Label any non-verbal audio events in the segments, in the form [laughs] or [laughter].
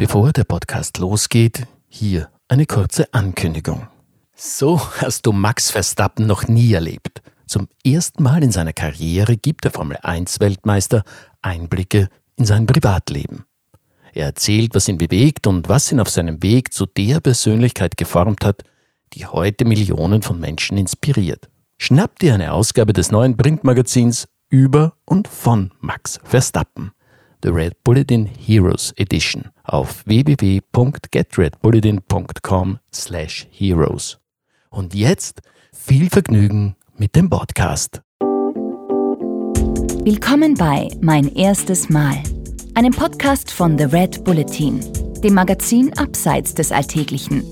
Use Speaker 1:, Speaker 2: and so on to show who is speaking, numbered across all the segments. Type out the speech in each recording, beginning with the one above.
Speaker 1: Bevor der Podcast losgeht, hier eine kurze Ankündigung. So hast du Max Verstappen noch nie erlebt. Zum ersten Mal in seiner Karriere gibt der Formel 1 Weltmeister Einblicke in sein Privatleben. Er erzählt, was ihn bewegt und was ihn auf seinem Weg zu der Persönlichkeit geformt hat, die heute Millionen von Menschen inspiriert. Schnapp dir eine Ausgabe des neuen Printmagazins über und von Max Verstappen. The Red Bulletin Heroes Edition auf www.getredbulletin.com/heroes. Und jetzt viel Vergnügen mit dem Podcast.
Speaker 2: Willkommen bei Mein erstes Mal, einem Podcast von The Red Bulletin, dem Magazin abseits des Alltäglichen.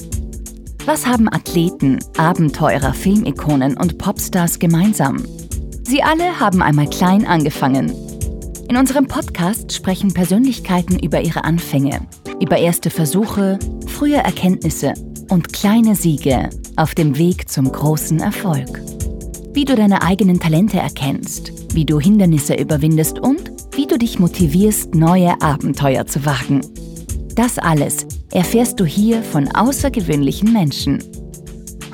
Speaker 2: Was haben Athleten, Abenteurer, Filmikonen und Popstars gemeinsam? Sie alle haben einmal klein angefangen in unserem Podcast sprechen Persönlichkeiten über ihre Anfänge, über erste Versuche, frühe Erkenntnisse und kleine Siege auf dem Weg zum großen Erfolg. Wie du deine eigenen Talente erkennst, wie du Hindernisse überwindest und wie du dich motivierst, neue Abenteuer zu wagen. Das alles erfährst du hier von außergewöhnlichen Menschen.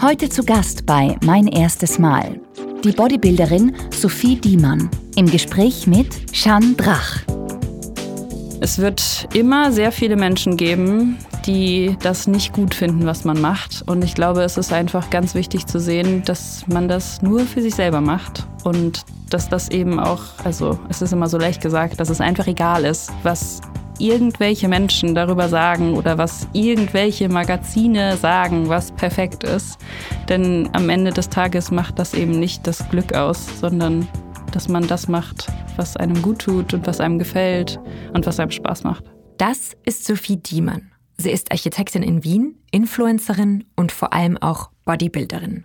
Speaker 2: Heute zu Gast bei Mein erstes Mal die Bodybuilderin Sophie Diemann im Gespräch mit Shan Drach.
Speaker 3: Es wird immer sehr viele Menschen geben, die das nicht gut finden, was man macht. Und ich glaube, es ist einfach ganz wichtig zu sehen, dass man das nur für sich selber macht. Und dass das eben auch, also es ist immer so leicht gesagt, dass es einfach egal ist, was irgendwelche Menschen darüber sagen oder was irgendwelche Magazine sagen, was perfekt ist. Denn am Ende des Tages macht das eben nicht das Glück aus, sondern dass man das macht, was einem gut tut und was einem gefällt und was einem Spaß macht.
Speaker 2: Das ist Sophie Diemann. Sie ist Architektin in Wien, Influencerin und vor allem auch Bodybuilderin.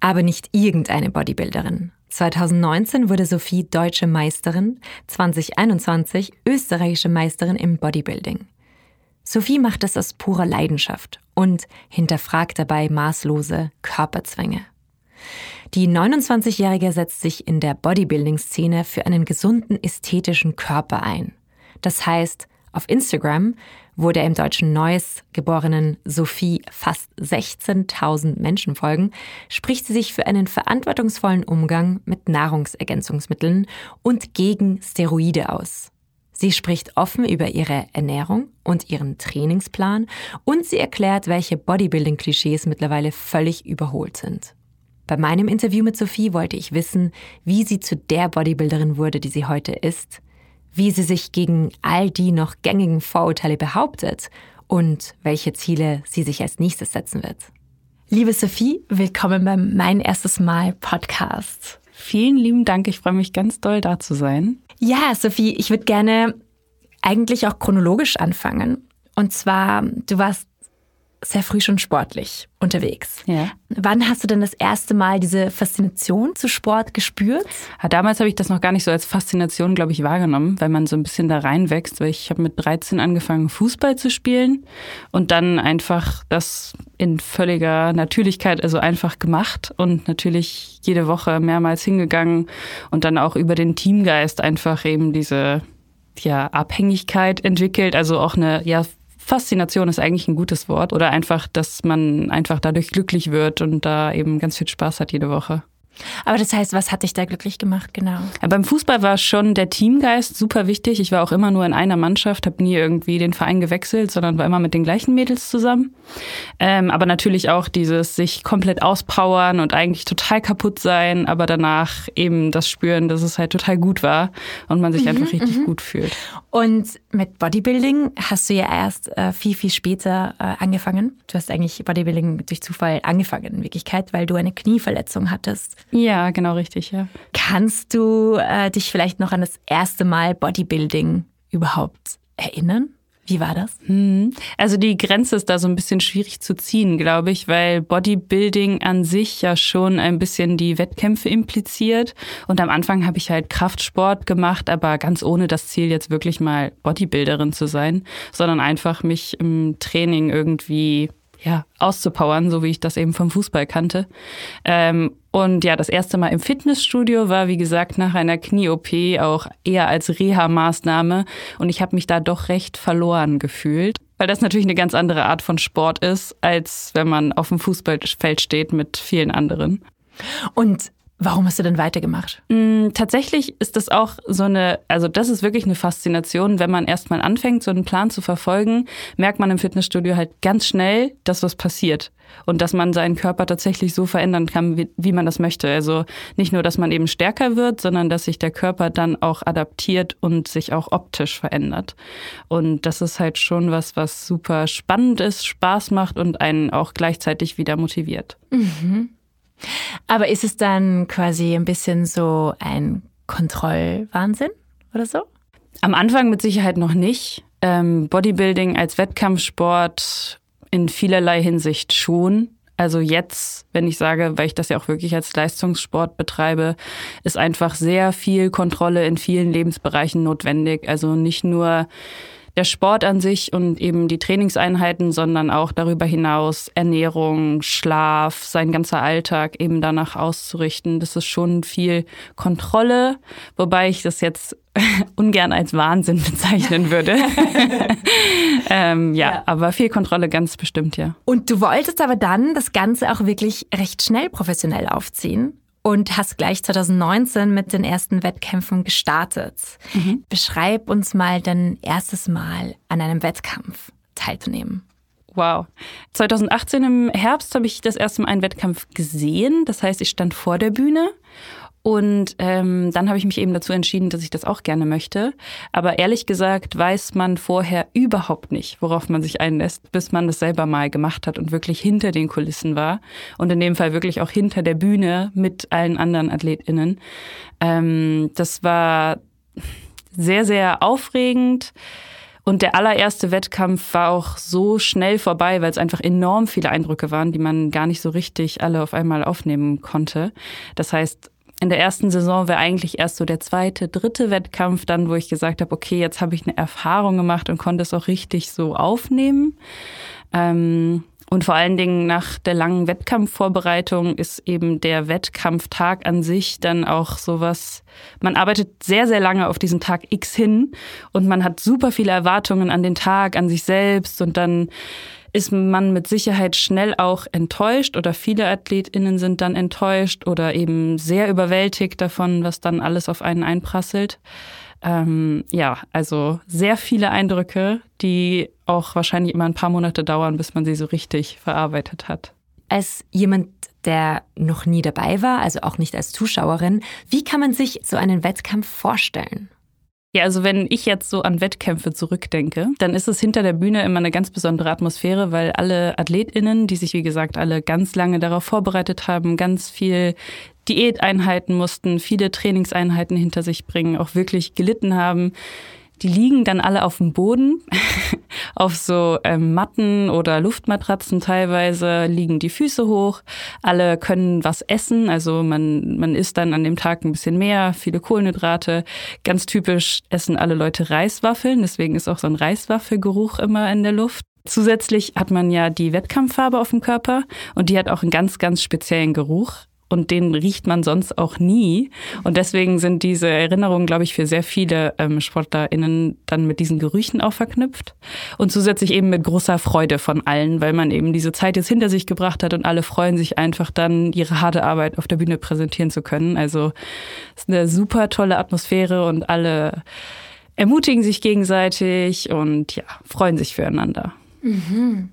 Speaker 2: Aber nicht irgendeine Bodybuilderin, 2019 wurde Sophie deutsche Meisterin, 2021 österreichische Meisterin im Bodybuilding. Sophie macht es aus purer Leidenschaft und hinterfragt dabei maßlose Körperzwänge. Die 29-Jährige setzt sich in der Bodybuilding-Szene für einen gesunden ästhetischen Körper ein. Das heißt, auf Instagram wo der im deutschen Neuss geborenen Sophie fast 16.000 Menschen folgen, spricht sie sich für einen verantwortungsvollen Umgang mit Nahrungsergänzungsmitteln und gegen Steroide aus. Sie spricht offen über ihre Ernährung und ihren Trainingsplan und sie erklärt, welche Bodybuilding-Klischees mittlerweile völlig überholt sind. Bei meinem Interview mit Sophie wollte ich wissen, wie sie zu der Bodybuilderin wurde, die sie heute ist, wie sie sich gegen all die noch gängigen Vorurteile behauptet und welche Ziele sie sich als nächstes setzen wird. Liebe Sophie, willkommen beim Mein erstes Mal Podcast.
Speaker 3: Vielen lieben Dank, ich freue mich ganz doll da zu sein.
Speaker 2: Ja, Sophie, ich würde gerne eigentlich auch chronologisch anfangen. Und zwar, du warst sehr früh schon sportlich unterwegs.
Speaker 3: Ja.
Speaker 2: Wann hast du denn das erste Mal diese Faszination zu Sport gespürt?
Speaker 3: Ja, damals habe ich das noch gar nicht so als Faszination, glaube ich, wahrgenommen, weil man so ein bisschen da reinwächst. Weil ich habe mit 13 angefangen, Fußball zu spielen und dann einfach das in völliger Natürlichkeit, also einfach gemacht und natürlich jede Woche mehrmals hingegangen und dann auch über den Teamgeist einfach eben diese ja, Abhängigkeit entwickelt, also auch eine ja Faszination ist eigentlich ein gutes Wort. Oder einfach, dass man einfach dadurch glücklich wird und da eben ganz viel Spaß hat jede Woche.
Speaker 2: Aber das heißt, was hat dich da glücklich gemacht, genau?
Speaker 3: Ja, beim Fußball war schon der Teamgeist super wichtig. Ich war auch immer nur in einer Mannschaft, habe nie irgendwie den Verein gewechselt, sondern war immer mit den gleichen Mädels zusammen. Ähm, aber natürlich auch dieses sich komplett auspowern und eigentlich total kaputt sein, aber danach eben das spüren, dass es halt total gut war und man sich mhm, einfach richtig mhm. gut fühlt.
Speaker 2: Und mit Bodybuilding hast du ja erst äh, viel, viel später äh, angefangen. Du hast eigentlich Bodybuilding durch Zufall angefangen in Wirklichkeit, weil du eine Knieverletzung hattest.
Speaker 3: Ja, genau richtig, ja.
Speaker 2: Kannst du äh, dich vielleicht noch an das erste Mal Bodybuilding überhaupt erinnern? Wie war das?
Speaker 3: Hm. Also die Grenze ist da so ein bisschen schwierig zu ziehen, glaube ich, weil Bodybuilding an sich ja schon ein bisschen die Wettkämpfe impliziert. Und am Anfang habe ich halt Kraftsport gemacht, aber ganz ohne das Ziel, jetzt wirklich mal Bodybuilderin zu sein, sondern einfach mich im Training irgendwie ja, auszupowern, so wie ich das eben vom Fußball kannte. Ähm, und ja, das erste Mal im Fitnessstudio war, wie gesagt, nach einer Knie-OP auch eher als Reha-Maßnahme. Und ich habe mich da doch recht verloren gefühlt. weil das natürlich eine ganz andere Art von Sport ist, als wenn man auf dem Fußballfeld steht mit vielen anderen.
Speaker 2: Und Warum hast du denn weitergemacht?
Speaker 3: Mm, tatsächlich ist das auch so eine, also das ist wirklich eine Faszination, wenn man erstmal anfängt, so einen Plan zu verfolgen, merkt man im Fitnessstudio halt ganz schnell, dass was passiert und dass man seinen Körper tatsächlich so verändern kann, wie, wie man das möchte. Also nicht nur, dass man eben stärker wird, sondern dass sich der Körper dann auch adaptiert und sich auch optisch verändert. Und das ist halt schon was, was super spannend ist, Spaß macht und einen auch gleichzeitig wieder motiviert.
Speaker 2: Mhm. Aber ist es dann quasi ein bisschen so ein Kontrollwahnsinn oder so?
Speaker 3: Am Anfang mit Sicherheit noch nicht. Ähm, Bodybuilding als Wettkampfsport in vielerlei Hinsicht schon. Also jetzt, wenn ich sage, weil ich das ja auch wirklich als Leistungssport betreibe, ist einfach sehr viel Kontrolle in vielen Lebensbereichen notwendig. Also nicht nur der Sport an sich und eben die Trainingseinheiten, sondern auch darüber hinaus Ernährung, Schlaf, sein ganzer Alltag eben danach auszurichten. Das ist schon viel Kontrolle, wobei ich das jetzt [laughs] ungern als Wahnsinn bezeichnen würde. [laughs] ähm, ja, ja, aber viel Kontrolle ganz bestimmt, ja.
Speaker 2: Und du wolltest aber dann das Ganze auch wirklich recht schnell professionell aufziehen und hast gleich 2019 mit den ersten Wettkämpfen gestartet. Mhm. Beschreib uns mal dein erstes Mal an einem Wettkampf teilzunehmen.
Speaker 3: Wow. 2018 im Herbst habe ich das erste Mal einen Wettkampf gesehen. Das heißt, ich stand vor der Bühne und ähm, dann habe ich mich eben dazu entschieden, dass ich das auch gerne möchte. Aber ehrlich gesagt weiß man vorher überhaupt nicht, worauf man sich einlässt, bis man das selber mal gemacht hat und wirklich hinter den Kulissen war. Und in dem Fall wirklich auch hinter der Bühne mit allen anderen AthletInnen. Ähm, das war sehr, sehr aufregend. Und der allererste Wettkampf war auch so schnell vorbei, weil es einfach enorm viele Eindrücke waren, die man gar nicht so richtig alle auf einmal aufnehmen konnte. Das heißt, in der ersten Saison wäre eigentlich erst so der zweite, dritte Wettkampf dann, wo ich gesagt habe, okay, jetzt habe ich eine Erfahrung gemacht und konnte es auch richtig so aufnehmen. Ähm, und vor allen Dingen nach der langen Wettkampfvorbereitung ist eben der Wettkampftag an sich dann auch sowas, man arbeitet sehr, sehr lange auf diesen Tag X hin und man hat super viele Erwartungen an den Tag, an sich selbst und dann ist man mit Sicherheit schnell auch enttäuscht oder viele AthletInnen sind dann enttäuscht oder eben sehr überwältigt davon, was dann alles auf einen einprasselt. Ähm, ja, also sehr viele Eindrücke, die auch wahrscheinlich immer ein paar Monate dauern, bis man sie so richtig verarbeitet hat.
Speaker 2: Als jemand, der noch nie dabei war, also auch nicht als Zuschauerin, wie kann man sich so einen Wettkampf vorstellen?
Speaker 3: Ja, also wenn ich jetzt so an Wettkämpfe zurückdenke, dann ist es hinter der Bühne immer eine ganz besondere Atmosphäre, weil alle AthletInnen, die sich wie gesagt alle ganz lange darauf vorbereitet haben, ganz viel Diäteinheiten mussten, viele Trainingseinheiten hinter sich bringen, auch wirklich gelitten haben. Die liegen dann alle auf dem Boden, [laughs] auf so ähm, Matten oder Luftmatratzen teilweise, liegen die Füße hoch. Alle können was essen, also man, man isst dann an dem Tag ein bisschen mehr, viele Kohlenhydrate. Ganz typisch essen alle Leute Reiswaffeln, deswegen ist auch so ein Reiswaffelgeruch immer in der Luft. Zusätzlich hat man ja die Wettkampffarbe auf dem Körper und die hat auch einen ganz, ganz speziellen Geruch und den riecht man sonst auch nie. Und deswegen sind diese Erinnerungen, glaube ich, für sehr viele ähm, SportlerInnen dann mit diesen Gerüchen auch verknüpft. Und zusätzlich eben mit großer Freude von allen, weil man eben diese Zeit jetzt hinter sich gebracht hat und alle freuen sich einfach dann, ihre harte Arbeit auf der Bühne präsentieren zu können. Also es ist eine super tolle Atmosphäre und alle ermutigen sich gegenseitig und ja, freuen sich füreinander.
Speaker 2: Mhm.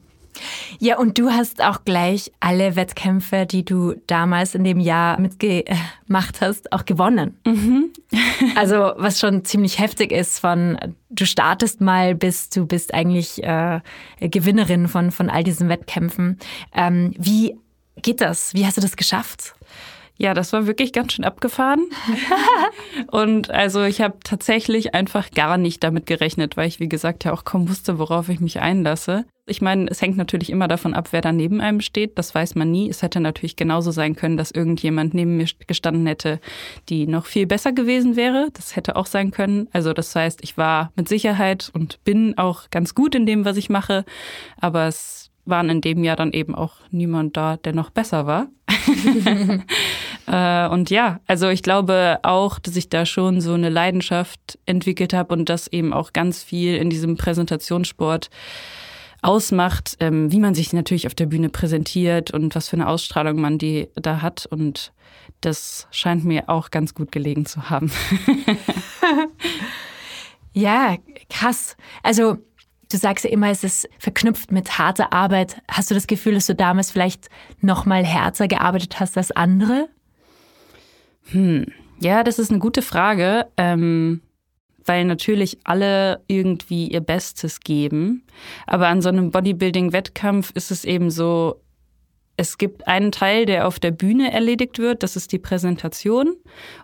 Speaker 2: Ja, und du hast auch gleich alle Wettkämpfe, die du damals in dem Jahr mitgemacht hast, auch gewonnen. Mhm. [laughs] also was schon ziemlich heftig ist von du startest mal bis du bist eigentlich äh, Gewinnerin von, von all diesen Wettkämpfen. Ähm, wie geht das? Wie hast du das geschafft?
Speaker 3: Ja, das war wirklich ganz schön abgefahren. [laughs] und also ich habe tatsächlich einfach gar nicht damit gerechnet, weil ich, wie gesagt, ja auch kaum wusste, worauf ich mich einlasse. Ich meine, es hängt natürlich immer davon ab, wer da neben einem steht. Das weiß man nie. Es hätte natürlich genauso sein können, dass irgendjemand neben mir gestanden hätte, die noch viel besser gewesen wäre. Das hätte auch sein können. Also das heißt, ich war mit Sicherheit und bin auch ganz gut in dem, was ich mache. Aber es waren in dem Jahr dann eben auch niemand da, der noch besser war. [laughs] [laughs] Äh, und ja, also ich glaube auch, dass ich da schon so eine Leidenschaft entwickelt habe und das eben auch ganz viel in diesem Präsentationssport ausmacht, ähm, wie man sich natürlich auf der Bühne präsentiert und was für eine Ausstrahlung man die da hat. Und das scheint mir auch ganz gut gelegen zu haben. [laughs]
Speaker 2: ja, krass. Also du sagst ja immer, es ist verknüpft mit harter Arbeit. Hast du das Gefühl, dass du damals vielleicht noch mal härter gearbeitet hast als andere?
Speaker 3: Hm. Ja, das ist eine gute Frage. Ähm, weil natürlich alle irgendwie ihr Bestes geben. Aber an so einem Bodybuilding-Wettkampf ist es eben so, es gibt einen Teil, der auf der Bühne erledigt wird, das ist die Präsentation.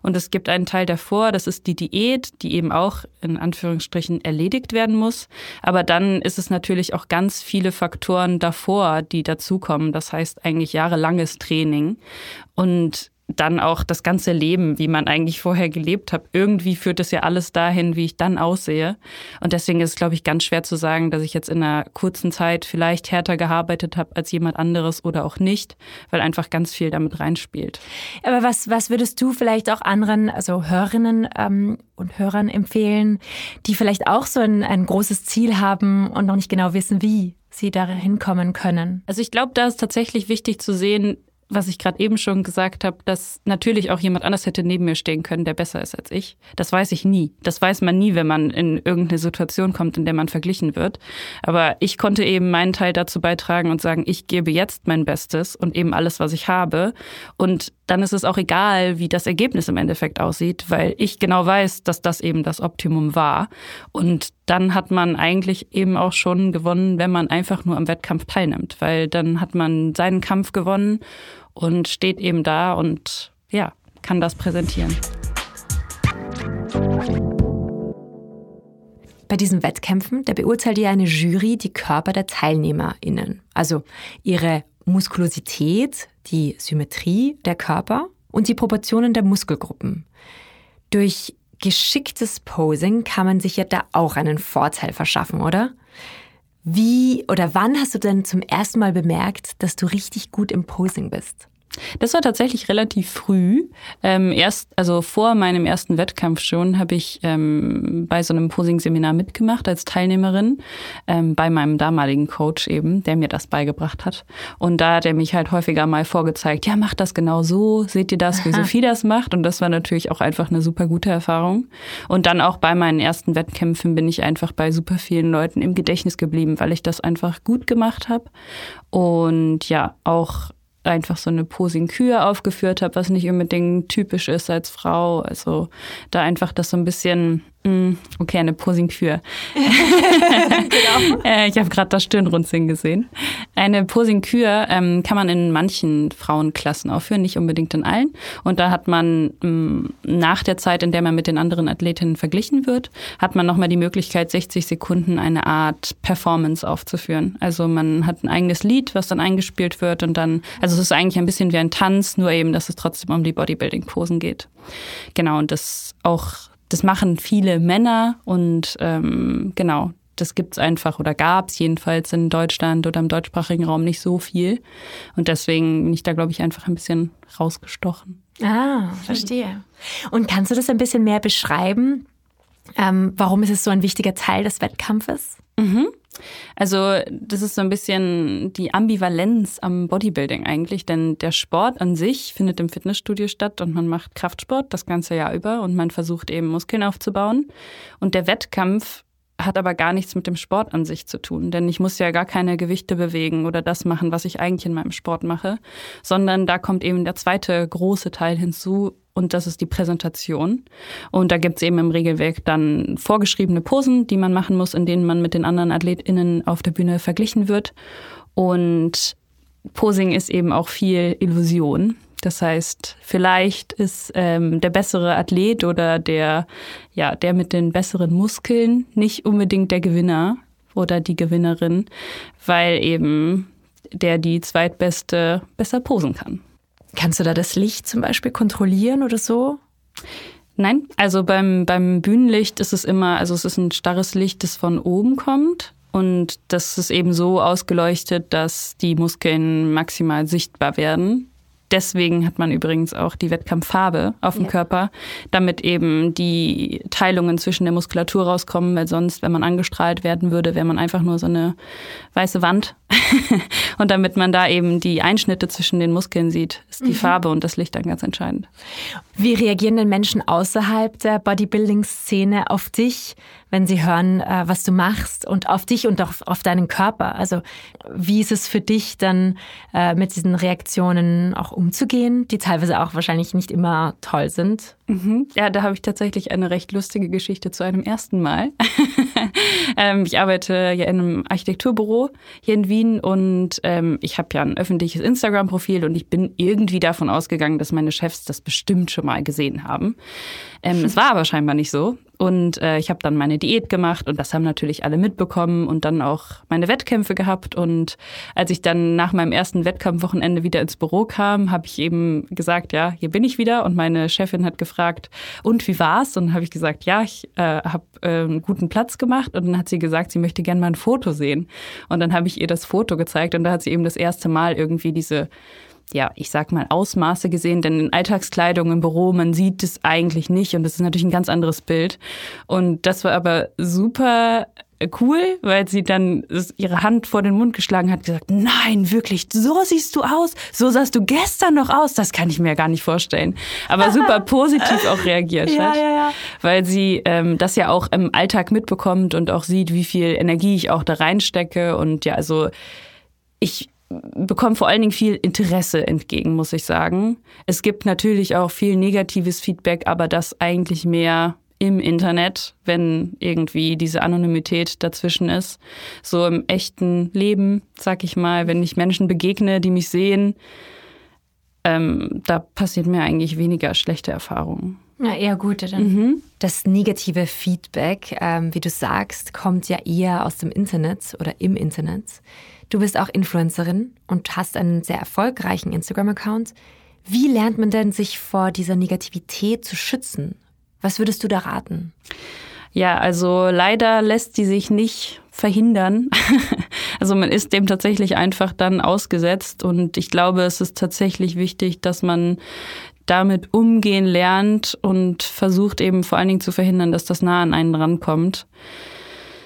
Speaker 3: Und es gibt einen Teil davor, das ist die Diät, die eben auch in Anführungsstrichen erledigt werden muss. Aber dann ist es natürlich auch ganz viele Faktoren davor, die dazukommen. Das heißt eigentlich jahrelanges Training. Und dann auch das ganze Leben, wie man eigentlich vorher gelebt hat. Irgendwie führt es ja alles dahin, wie ich dann aussehe. Und deswegen ist es, glaube ich, ganz schwer zu sagen, dass ich jetzt in einer kurzen Zeit vielleicht härter gearbeitet habe als jemand anderes oder auch nicht, weil einfach ganz viel damit reinspielt.
Speaker 2: Aber was, was würdest du vielleicht auch anderen, also Hörerinnen ähm, und Hörern empfehlen, die vielleicht auch so ein, ein großes Ziel haben und noch nicht genau wissen, wie? sie da hinkommen können?
Speaker 3: Also ich glaube, da ist tatsächlich wichtig zu sehen, was ich gerade eben schon gesagt habe, dass natürlich auch jemand anders hätte neben mir stehen können, der besser ist als ich. Das weiß ich nie. Das weiß man nie, wenn man in irgendeine Situation kommt, in der man verglichen wird. Aber ich konnte eben meinen Teil dazu beitragen und sagen, ich gebe jetzt mein Bestes und eben alles, was ich habe. Und dann ist es auch egal, wie das Ergebnis im Endeffekt aussieht, weil ich genau weiß, dass das eben das Optimum war. Und dann hat man eigentlich eben auch schon gewonnen, wenn man einfach nur am Wettkampf teilnimmt, weil dann hat man seinen Kampf gewonnen und steht eben da und ja, kann das präsentieren.
Speaker 2: Bei diesen Wettkämpfen, da beurteilt ja eine Jury die Körper der TeilnehmerInnen. Also ihre Muskulosität, die Symmetrie der Körper und die Proportionen der Muskelgruppen. Durch geschicktes Posing kann man sich ja da auch einen Vorteil verschaffen, oder? Wie oder wann hast du denn zum ersten Mal bemerkt, dass du richtig gut im Posing bist?
Speaker 3: Das war tatsächlich relativ früh. Ähm, erst, also vor meinem ersten Wettkampf schon, habe ich ähm, bei so einem Posing-Seminar mitgemacht als Teilnehmerin ähm, bei meinem damaligen Coach eben, der mir das beigebracht hat. Und da hat er mich halt häufiger mal vorgezeigt, ja, mach das genau so, seht ihr das, wie Aha. Sophie das macht? Und das war natürlich auch einfach eine super gute Erfahrung. Und dann auch bei meinen ersten Wettkämpfen bin ich einfach bei super vielen Leuten im Gedächtnis geblieben, weil ich das einfach gut gemacht habe. Und ja, auch einfach so eine Posing-Kür aufgeführt habe, was nicht unbedingt typisch ist als Frau. Also da einfach das so ein bisschen okay, eine Posing-Kür. [laughs] genau. Äh, ich habe gerade das Stirnrunzeln gesehen. Eine Posing-Kür ähm, kann man in manchen Frauenklassen aufführen, nicht unbedingt in allen. Und da hat man ähm, nach der Zeit, in der man mit den anderen Athletinnen verglichen wird, hat man nochmal die Möglichkeit, 60 Sekunden eine Art Performance aufzuführen. Also man hat ein eigenes Lied, was dann eingespielt wird und dann, also es ist eigentlich ein bisschen wie ein Tanz, nur eben, dass es trotzdem um die Bodybuilding-Posen geht. Genau, und das auch das machen viele Männer und ähm, genau, das gibt es einfach oder gab es jedenfalls in Deutschland oder im deutschsprachigen Raum nicht so viel. Und deswegen bin ich da, glaube ich, einfach ein bisschen rausgestochen.
Speaker 2: Ah, verstehe. Und kannst du das ein bisschen mehr beschreiben? Ähm, warum ist es so ein wichtiger Teil des Wettkampfes?
Speaker 3: Mhm. Also das ist so ein bisschen die Ambivalenz am Bodybuilding eigentlich, denn der Sport an sich findet im Fitnessstudio statt und man macht Kraftsport das ganze Jahr über und man versucht eben Muskeln aufzubauen. Und der Wettkampf hat aber gar nichts mit dem Sport an sich zu tun, denn ich muss ja gar keine Gewichte bewegen oder das machen, was ich eigentlich in meinem Sport mache, sondern da kommt eben der zweite große Teil hinzu, und das ist die Präsentation. Und da gibt's eben im Regelwerk dann vorgeschriebene Posen, die man machen muss, in denen man mit den anderen AthletInnen auf der Bühne verglichen wird. Und Posing ist eben auch viel Illusion. Das heißt, vielleicht ist ähm, der bessere Athlet oder der, ja, der mit den besseren Muskeln nicht unbedingt der Gewinner oder die Gewinnerin, weil eben der die zweitbeste besser posen kann.
Speaker 2: Kannst du da das Licht zum Beispiel kontrollieren oder so?
Speaker 3: Nein, also beim, beim Bühnenlicht ist es immer, also es ist ein starres Licht, das von oben kommt. Und das ist eben so ausgeleuchtet, dass die Muskeln maximal sichtbar werden. Deswegen hat man übrigens auch die Wettkampffarbe auf dem ja. Körper, damit eben die Teilungen zwischen der Muskulatur rauskommen, weil sonst, wenn man angestrahlt werden würde, wäre man einfach nur so eine weiße Wand. [laughs] und damit man da eben die Einschnitte zwischen den Muskeln sieht, ist die mhm. Farbe und das Licht dann ganz entscheidend.
Speaker 2: Wie reagieren denn Menschen außerhalb der Bodybuilding-Szene auf dich, wenn sie hören, äh, was du machst und auf dich und auch auf deinen Körper? Also wie ist es für dich dann äh, mit diesen Reaktionen auch umzugehen, die teilweise auch wahrscheinlich nicht immer toll sind?
Speaker 3: Mhm. Ja, da habe ich tatsächlich eine recht lustige Geschichte zu einem ersten Mal. [laughs] ähm, ich arbeite ja in einem Architekturbüro hier in Wien und ähm, ich habe ja ein öffentliches Instagram-Profil und ich bin irgendwie davon ausgegangen, dass meine Chefs das bestimmt schon mal gesehen haben. Ähm, es war aber scheinbar nicht so. Und äh, ich habe dann meine Diät gemacht und das haben natürlich alle mitbekommen und dann auch meine Wettkämpfe gehabt. Und als ich dann nach meinem ersten Wettkampfwochenende wieder ins Büro kam, habe ich eben gesagt, ja, hier bin ich wieder. Und meine Chefin hat gefragt, und wie war's? Und habe ich gesagt, ja, ich äh, habe äh, einen guten Platz gemacht. Und dann hat sie gesagt, sie möchte gerne mal ein Foto sehen. Und dann habe ich ihr das Foto gezeigt und da hat sie eben das erste Mal irgendwie diese ja, ich sag mal, Ausmaße gesehen, denn in Alltagskleidung im Büro, man sieht es eigentlich nicht und das ist natürlich ein ganz anderes Bild. Und das war aber super cool, weil sie dann ihre Hand vor den Mund geschlagen hat, gesagt, nein, wirklich, so siehst du aus, so sahst du gestern noch aus, das kann ich mir gar nicht vorstellen. Aber super [laughs] positiv auch reagiert ja, hat, ja, ja. weil sie ähm, das ja auch im Alltag mitbekommt und auch sieht, wie viel Energie ich auch da reinstecke und ja, also ich bekomme vor allen Dingen viel Interesse entgegen, muss ich sagen. Es gibt natürlich auch viel negatives Feedback, aber das eigentlich mehr im Internet, wenn irgendwie diese Anonymität dazwischen ist. So im echten Leben, sag ich mal, wenn ich Menschen begegne, die mich sehen, ähm, da passiert mir eigentlich weniger schlechte Erfahrungen.
Speaker 2: Ja, eher gute dann. Mhm. Das negative Feedback, ähm, wie du sagst, kommt ja eher aus dem Internet oder im Internet. Du bist auch Influencerin und hast einen sehr erfolgreichen Instagram-Account. Wie lernt man denn, sich vor dieser Negativität zu schützen? Was würdest du da raten?
Speaker 3: Ja, also leider lässt die sich nicht verhindern. [laughs] also man ist dem tatsächlich einfach dann ausgesetzt und ich glaube, es ist tatsächlich wichtig, dass man damit umgehen lernt und versucht eben vor allen Dingen zu verhindern, dass das nah an einen rankommt.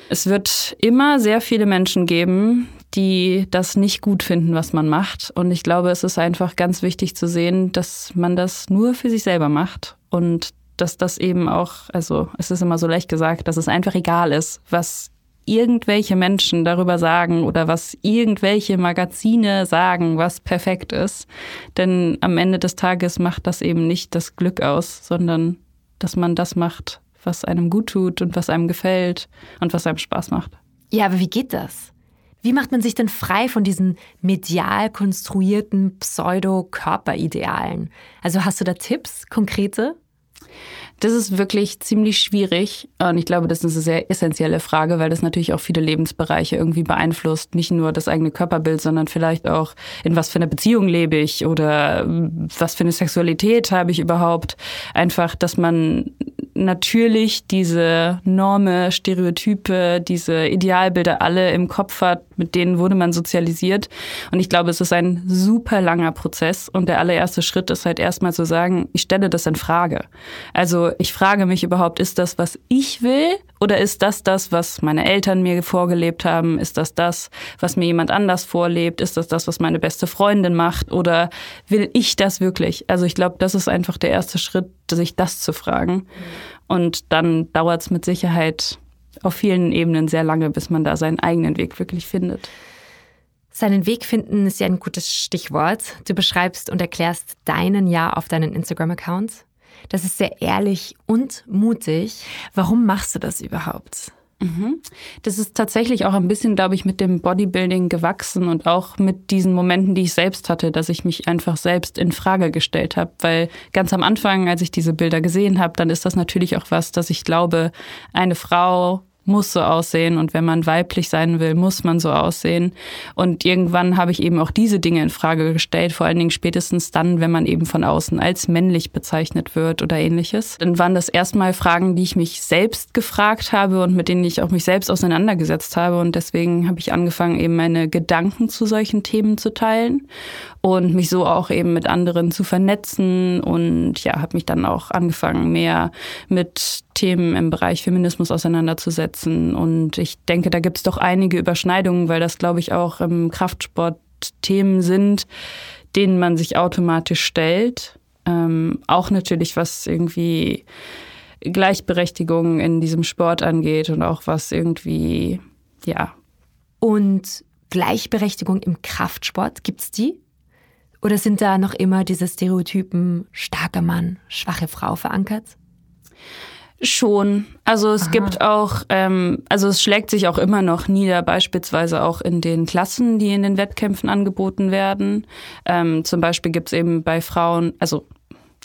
Speaker 3: Es wird immer sehr viele Menschen geben, die das nicht gut finden, was man macht. Und ich glaube, es ist einfach ganz wichtig zu sehen, dass man das nur für sich selber macht und dass das eben auch, also es ist immer so leicht gesagt, dass es einfach egal ist, was irgendwelche Menschen darüber sagen oder was irgendwelche Magazine sagen, was perfekt ist. Denn am Ende des Tages macht das eben nicht das Glück aus, sondern dass man das macht, was einem gut tut und was einem gefällt und was einem Spaß macht.
Speaker 2: Ja, aber wie geht das? Wie macht man sich denn frei von diesen medial konstruierten Pseudo-Körperidealen? Also hast du da Tipps, konkrete?
Speaker 3: Das ist wirklich ziemlich schwierig. Und ich glaube, das ist eine sehr essentielle Frage, weil das natürlich auch viele Lebensbereiche irgendwie beeinflusst. Nicht nur das eigene Körperbild, sondern vielleicht auch, in was für einer Beziehung lebe ich oder was für eine Sexualität habe ich überhaupt. Einfach, dass man natürlich diese Norme, Stereotype, diese Idealbilder alle im Kopf hat, mit denen wurde man sozialisiert. Und ich glaube, es ist ein super langer Prozess. Und der allererste Schritt ist halt erstmal zu sagen, ich stelle das in Frage. Also ich frage mich überhaupt, ist das, was ich will? Oder ist das das, was meine Eltern mir vorgelebt haben? Ist das das, was mir jemand anders vorlebt? Ist das das, was meine beste Freundin macht? Oder will ich das wirklich? Also ich glaube, das ist einfach der erste Schritt, sich das zu fragen. Und dann dauert es mit Sicherheit auf vielen Ebenen sehr lange, bis man da seinen eigenen Weg wirklich findet.
Speaker 2: Seinen Weg finden ist ja ein gutes Stichwort. Du beschreibst und erklärst deinen Ja auf deinen Instagram-Account. Das ist sehr ehrlich und mutig. Warum machst du das überhaupt?
Speaker 3: Mhm. Das ist tatsächlich auch ein bisschen, glaube ich, mit dem Bodybuilding gewachsen und auch mit diesen Momenten, die ich selbst hatte, dass ich mich einfach selbst in Frage gestellt habe. Weil ganz am Anfang, als ich diese Bilder gesehen habe, dann ist das natürlich auch was, dass ich glaube, eine Frau muss so aussehen und wenn man weiblich sein will, muss man so aussehen. Und irgendwann habe ich eben auch diese Dinge in Frage gestellt, vor allen Dingen spätestens dann, wenn man eben von außen als männlich bezeichnet wird oder ähnliches. Dann waren das erstmal Fragen, die ich mich selbst gefragt habe und mit denen ich auch mich selbst auseinandergesetzt habe und deswegen habe ich angefangen, eben meine Gedanken zu solchen Themen zu teilen und mich so auch eben mit anderen zu vernetzen und ja, habe mich dann auch angefangen, mehr mit Themen im Bereich Feminismus auseinanderzusetzen. Und ich denke, da gibt es doch einige Überschneidungen, weil das, glaube ich, auch im Kraftsport Themen sind, denen man sich automatisch stellt. Ähm, auch natürlich, was irgendwie Gleichberechtigung in diesem Sport angeht und auch was irgendwie, ja.
Speaker 2: Und Gleichberechtigung im Kraftsport, gibt es die? Oder sind da noch immer diese Stereotypen starker Mann, schwache Frau verankert?
Speaker 3: Schon. Also es Aha. gibt auch, ähm, also es schlägt sich auch immer noch nieder, beispielsweise auch in den Klassen, die in den Wettkämpfen angeboten werden. Ähm, zum Beispiel gibt es eben bei Frauen, also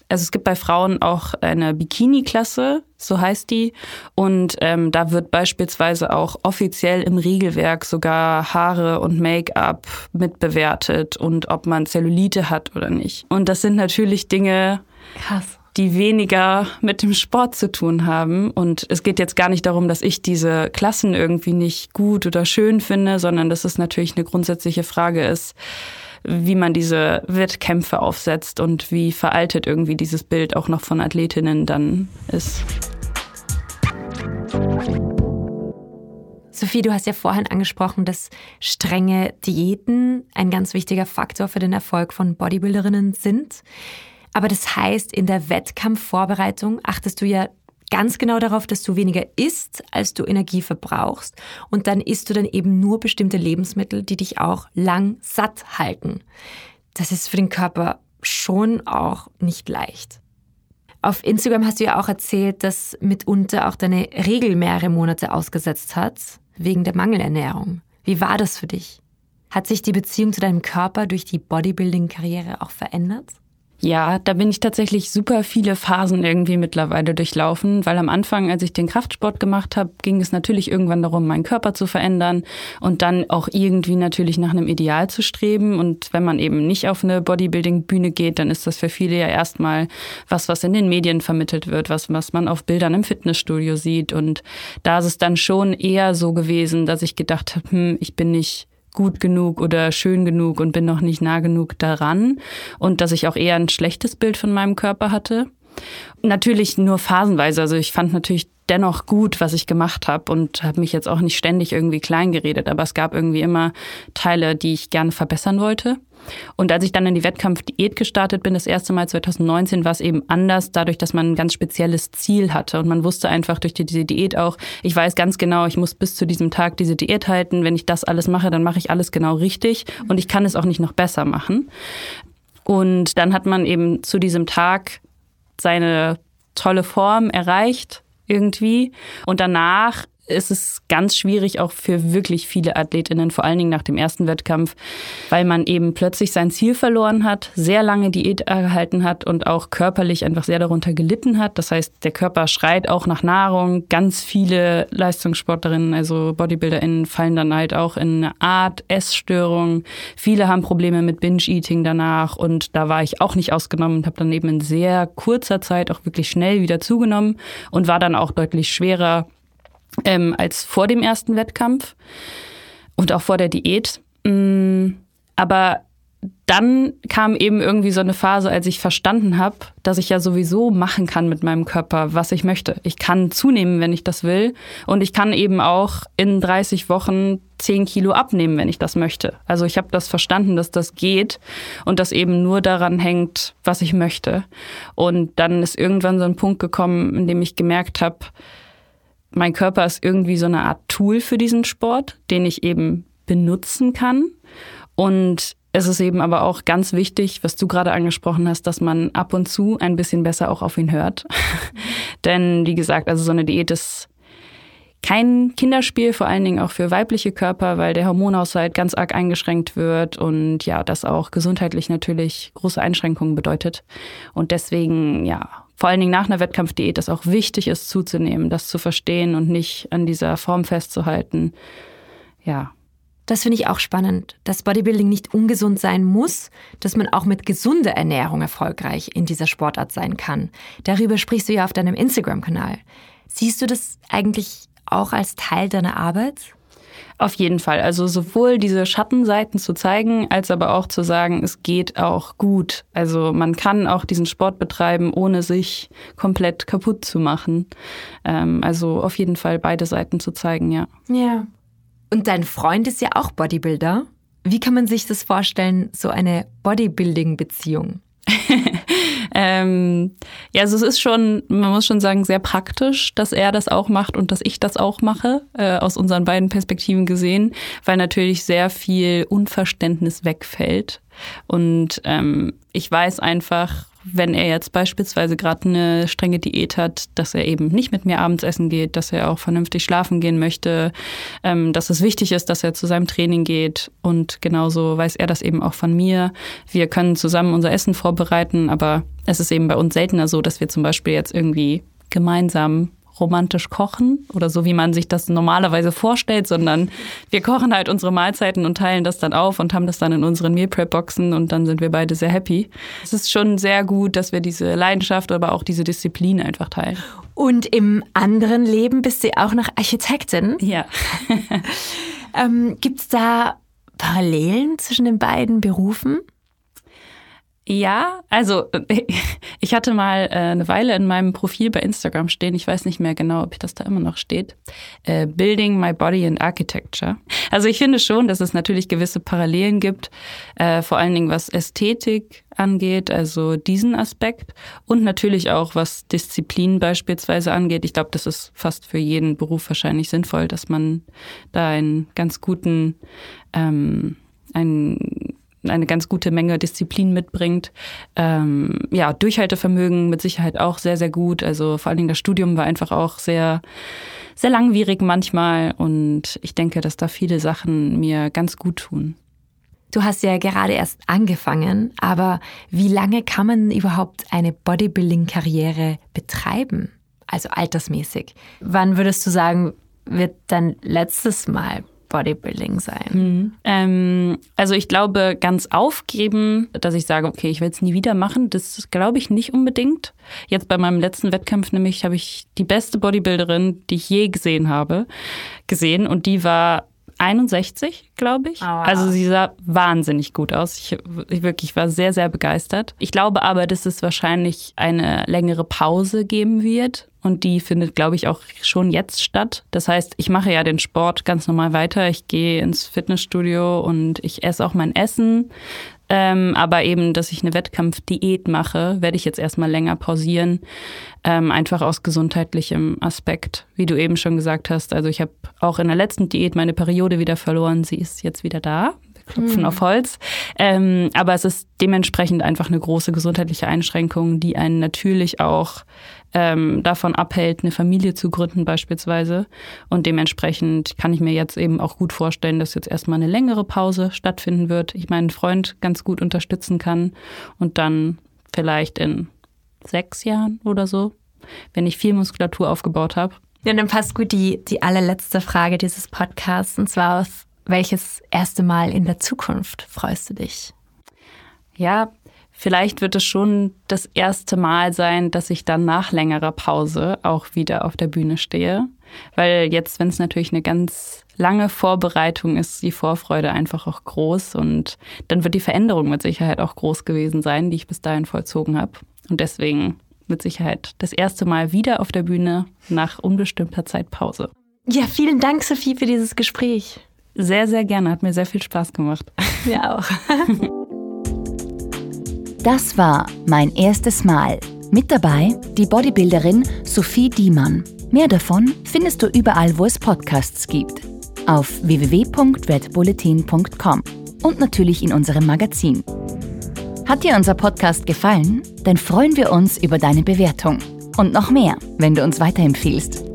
Speaker 3: also es gibt bei Frauen auch eine Bikini-Klasse, so heißt die. Und ähm, da wird beispielsweise auch offiziell im Regelwerk sogar Haare und Make-up mitbewertet und ob man Zellulite hat oder nicht. Und das sind natürlich Dinge, Krass die weniger mit dem Sport zu tun haben. Und es geht jetzt gar nicht darum, dass ich diese Klassen irgendwie nicht gut oder schön finde, sondern dass es natürlich eine grundsätzliche Frage ist, wie man diese Wettkämpfe aufsetzt und wie veraltet irgendwie dieses Bild auch noch von Athletinnen dann ist.
Speaker 2: Sophie, du hast ja vorhin angesprochen, dass strenge Diäten ein ganz wichtiger Faktor für den Erfolg von Bodybuilderinnen sind. Aber das heißt, in der Wettkampfvorbereitung achtest du ja ganz genau darauf, dass du weniger isst, als du Energie verbrauchst. Und dann isst du dann eben nur bestimmte Lebensmittel, die dich auch lang satt halten. Das ist für den Körper schon auch nicht leicht. Auf Instagram hast du ja auch erzählt, dass mitunter auch deine Regel mehrere Monate ausgesetzt hat, wegen der Mangelernährung. Wie war das für dich? Hat sich die Beziehung zu deinem Körper durch die Bodybuilding-Karriere auch verändert?
Speaker 3: Ja, da bin ich tatsächlich super viele Phasen irgendwie mittlerweile durchlaufen, weil am Anfang, als ich den Kraftsport gemacht habe, ging es natürlich irgendwann darum, meinen Körper zu verändern und dann auch irgendwie natürlich nach einem Ideal zu streben. Und wenn man eben nicht auf eine Bodybuilding-Bühne geht, dann ist das für viele ja erstmal was, was in den Medien vermittelt wird, was, was man auf Bildern im Fitnessstudio sieht. Und da ist es dann schon eher so gewesen, dass ich gedacht habe, hm, ich bin nicht gut genug oder schön genug und bin noch nicht nah genug daran und dass ich auch eher ein schlechtes Bild von meinem Körper hatte. Natürlich nur phasenweise. Also ich fand natürlich dennoch gut, was ich gemacht habe und habe mich jetzt auch nicht ständig irgendwie klein geredet, aber es gab irgendwie immer Teile, die ich gerne verbessern wollte. Und als ich dann in die Wettkampfdiät gestartet bin, das erste Mal 2019, war es eben anders, dadurch, dass man ein ganz spezielles Ziel hatte. Und man wusste einfach durch diese Diät auch, ich weiß ganz genau, ich muss bis zu diesem Tag diese Diät halten. Wenn ich das alles mache, dann mache ich alles genau richtig und ich kann es auch nicht noch besser machen. Und dann hat man eben zu diesem Tag seine tolle Form erreicht irgendwie. Und danach ist es ganz schwierig auch für wirklich viele Athletinnen, vor allen Dingen nach dem ersten Wettkampf, weil man eben plötzlich sein Ziel verloren hat, sehr lange Diät erhalten hat und auch körperlich einfach sehr darunter gelitten hat. Das heißt, der Körper schreit auch nach Nahrung. Ganz viele Leistungssportlerinnen, also BodybuilderInnen, fallen dann halt auch in eine Art Essstörung. Viele haben Probleme mit Binge-Eating danach und da war ich auch nicht ausgenommen und habe dann eben in sehr kurzer Zeit auch wirklich schnell wieder zugenommen und war dann auch deutlich schwerer ähm, als vor dem ersten Wettkampf und auch vor der Diät. Mm, aber dann kam eben irgendwie so eine Phase, als ich verstanden habe, dass ich ja sowieso machen kann mit meinem Körper, was ich möchte. Ich kann zunehmen, wenn ich das will. Und ich kann eben auch in 30 Wochen 10 Kilo abnehmen, wenn ich das möchte. Also ich habe das verstanden, dass das geht und das eben nur daran hängt, was ich möchte. Und dann ist irgendwann so ein Punkt gekommen, in dem ich gemerkt habe, mein Körper ist irgendwie so eine Art Tool für diesen Sport, den ich eben benutzen kann. Und es ist eben aber auch ganz wichtig, was du gerade angesprochen hast, dass man ab und zu ein bisschen besser auch auf ihn hört. [laughs] Denn wie gesagt, also so eine Diät ist kein Kinderspiel, vor allen Dingen auch für weibliche Körper, weil der Hormonhaushalt ganz arg eingeschränkt wird und ja, das auch gesundheitlich natürlich große Einschränkungen bedeutet. Und deswegen, ja, vor allen Dingen nach einer Wettkampfdiät es auch wichtig ist, zuzunehmen, das zu verstehen und nicht an dieser Form festzuhalten. Ja.
Speaker 2: Das finde ich auch spannend, dass Bodybuilding nicht ungesund sein muss, dass man auch mit gesunder Ernährung erfolgreich in dieser Sportart sein kann. Darüber sprichst du ja auf deinem Instagram-Kanal. Siehst du das eigentlich auch als Teil deiner Arbeit?
Speaker 3: Auf jeden Fall. Also sowohl diese Schattenseiten zu zeigen, als aber auch zu sagen, es geht auch gut. Also man kann auch diesen Sport betreiben, ohne sich komplett kaputt zu machen. Ähm, also auf jeden Fall beide Seiten zu zeigen, ja.
Speaker 2: Ja. Und dein Freund ist ja auch Bodybuilder. Wie kann man sich das vorstellen, so eine Bodybuilding-Beziehung? [laughs]
Speaker 3: ähm, ja, also es ist schon, man muss schon sagen, sehr praktisch, dass er das auch macht und dass ich das auch mache, äh, aus unseren beiden Perspektiven gesehen, weil natürlich sehr viel Unverständnis wegfällt. Und ähm, ich weiß einfach, wenn er jetzt beispielsweise gerade eine strenge Diät hat, dass er eben nicht mit mir abends essen geht, dass er auch vernünftig schlafen gehen möchte, ähm, dass es wichtig ist, dass er zu seinem Training geht. Und genauso weiß er das eben auch von mir. Wir können zusammen unser Essen vorbereiten, aber es ist eben bei uns seltener so, dass wir zum Beispiel jetzt irgendwie gemeinsam romantisch kochen oder so, wie man sich das normalerweise vorstellt, sondern wir kochen halt unsere Mahlzeiten und teilen das dann auf und haben das dann in unseren Meal Prep Boxen und dann sind wir beide sehr happy. Es ist schon sehr gut, dass wir diese Leidenschaft, aber auch diese Disziplin einfach teilen.
Speaker 2: Und im anderen Leben bist du auch noch Architektin.
Speaker 3: Ja. [laughs]
Speaker 2: ähm, Gibt es da Parallelen zwischen den beiden Berufen?
Speaker 3: Ja, also [laughs] ich hatte mal äh, eine Weile in meinem Profil bei Instagram stehen, ich weiß nicht mehr genau, ob das da immer noch steht, äh, Building My Body and Architecture. Also ich finde schon, dass es natürlich gewisse Parallelen gibt, äh, vor allen Dingen was Ästhetik angeht, also diesen Aspekt und natürlich auch was Disziplin beispielsweise angeht. Ich glaube, das ist fast für jeden Beruf wahrscheinlich sinnvoll, dass man da einen ganz guten ähm, einen eine ganz gute Menge Disziplin mitbringt. Ähm, ja, Durchhaltevermögen mit Sicherheit auch sehr, sehr gut. Also vor allen Dingen das Studium war einfach auch sehr, sehr langwierig manchmal und ich denke, dass da viele Sachen mir ganz gut tun.
Speaker 2: Du hast ja gerade erst angefangen, aber wie lange kann man überhaupt eine Bodybuilding-Karriere betreiben? Also altersmäßig. Wann würdest du sagen, wird dein letztes Mal Bodybuilding sein?
Speaker 3: Mhm. Ähm, also ich glaube, ganz aufgeben, dass ich sage, okay, ich will es nie wieder machen, das glaube ich nicht unbedingt. Jetzt bei meinem letzten Wettkampf nämlich habe ich die beste Bodybuilderin, die ich je gesehen habe, gesehen und die war 61, glaube ich. Oh, wow. Also sie sah wahnsinnig gut aus. Ich, ich wirklich war sehr, sehr begeistert. Ich glaube aber, dass es wahrscheinlich eine längere Pause geben wird. Und die findet, glaube ich, auch schon jetzt statt. Das heißt, ich mache ja den Sport ganz normal weiter. Ich gehe ins Fitnessstudio und ich esse auch mein Essen. Ähm, aber eben, dass ich eine Wettkampfdiät mache, werde ich jetzt erstmal länger pausieren. Ähm, einfach aus gesundheitlichem Aspekt, wie du eben schon gesagt hast. Also ich habe auch in der letzten Diät meine Periode wieder verloren. Sie ist jetzt wieder da. Wir klopfen mhm. auf Holz. Ähm, aber es ist dementsprechend einfach eine große gesundheitliche Einschränkung, die einen natürlich auch ähm, davon abhält, eine Familie zu gründen beispielsweise. Und dementsprechend kann ich mir jetzt eben auch gut vorstellen, dass jetzt erstmal eine längere Pause stattfinden wird. Ich meinen Freund ganz gut unterstützen kann und dann vielleicht in sechs Jahren oder so, wenn ich viel Muskulatur aufgebaut habe.
Speaker 2: Ja, dann passt gut die, die allerletzte Frage dieses Podcasts und zwar auf welches erste Mal in der Zukunft freust du dich?
Speaker 3: Ja, Vielleicht wird es schon das erste Mal sein, dass ich dann nach längerer Pause auch wieder auf der Bühne stehe. Weil jetzt, wenn es natürlich eine ganz lange Vorbereitung ist, die Vorfreude einfach auch groß und dann wird die Veränderung mit Sicherheit auch groß gewesen sein, die ich bis dahin vollzogen habe. Und deswegen mit Sicherheit das erste Mal wieder auf der Bühne nach unbestimmter Zeit Pause.
Speaker 2: Ja, vielen Dank, Sophie, für dieses Gespräch.
Speaker 3: Sehr, sehr gerne. Hat mir sehr viel Spaß gemacht.
Speaker 2: Mir auch. [laughs]
Speaker 4: Das war mein erstes Mal. Mit dabei die Bodybuilderin Sophie Diemann. Mehr davon findest du überall, wo es Podcasts gibt. Auf www.redbulletin.com und natürlich in unserem Magazin. Hat dir unser Podcast gefallen? Dann freuen wir uns über deine Bewertung. Und noch mehr, wenn du uns weiterempfiehlst.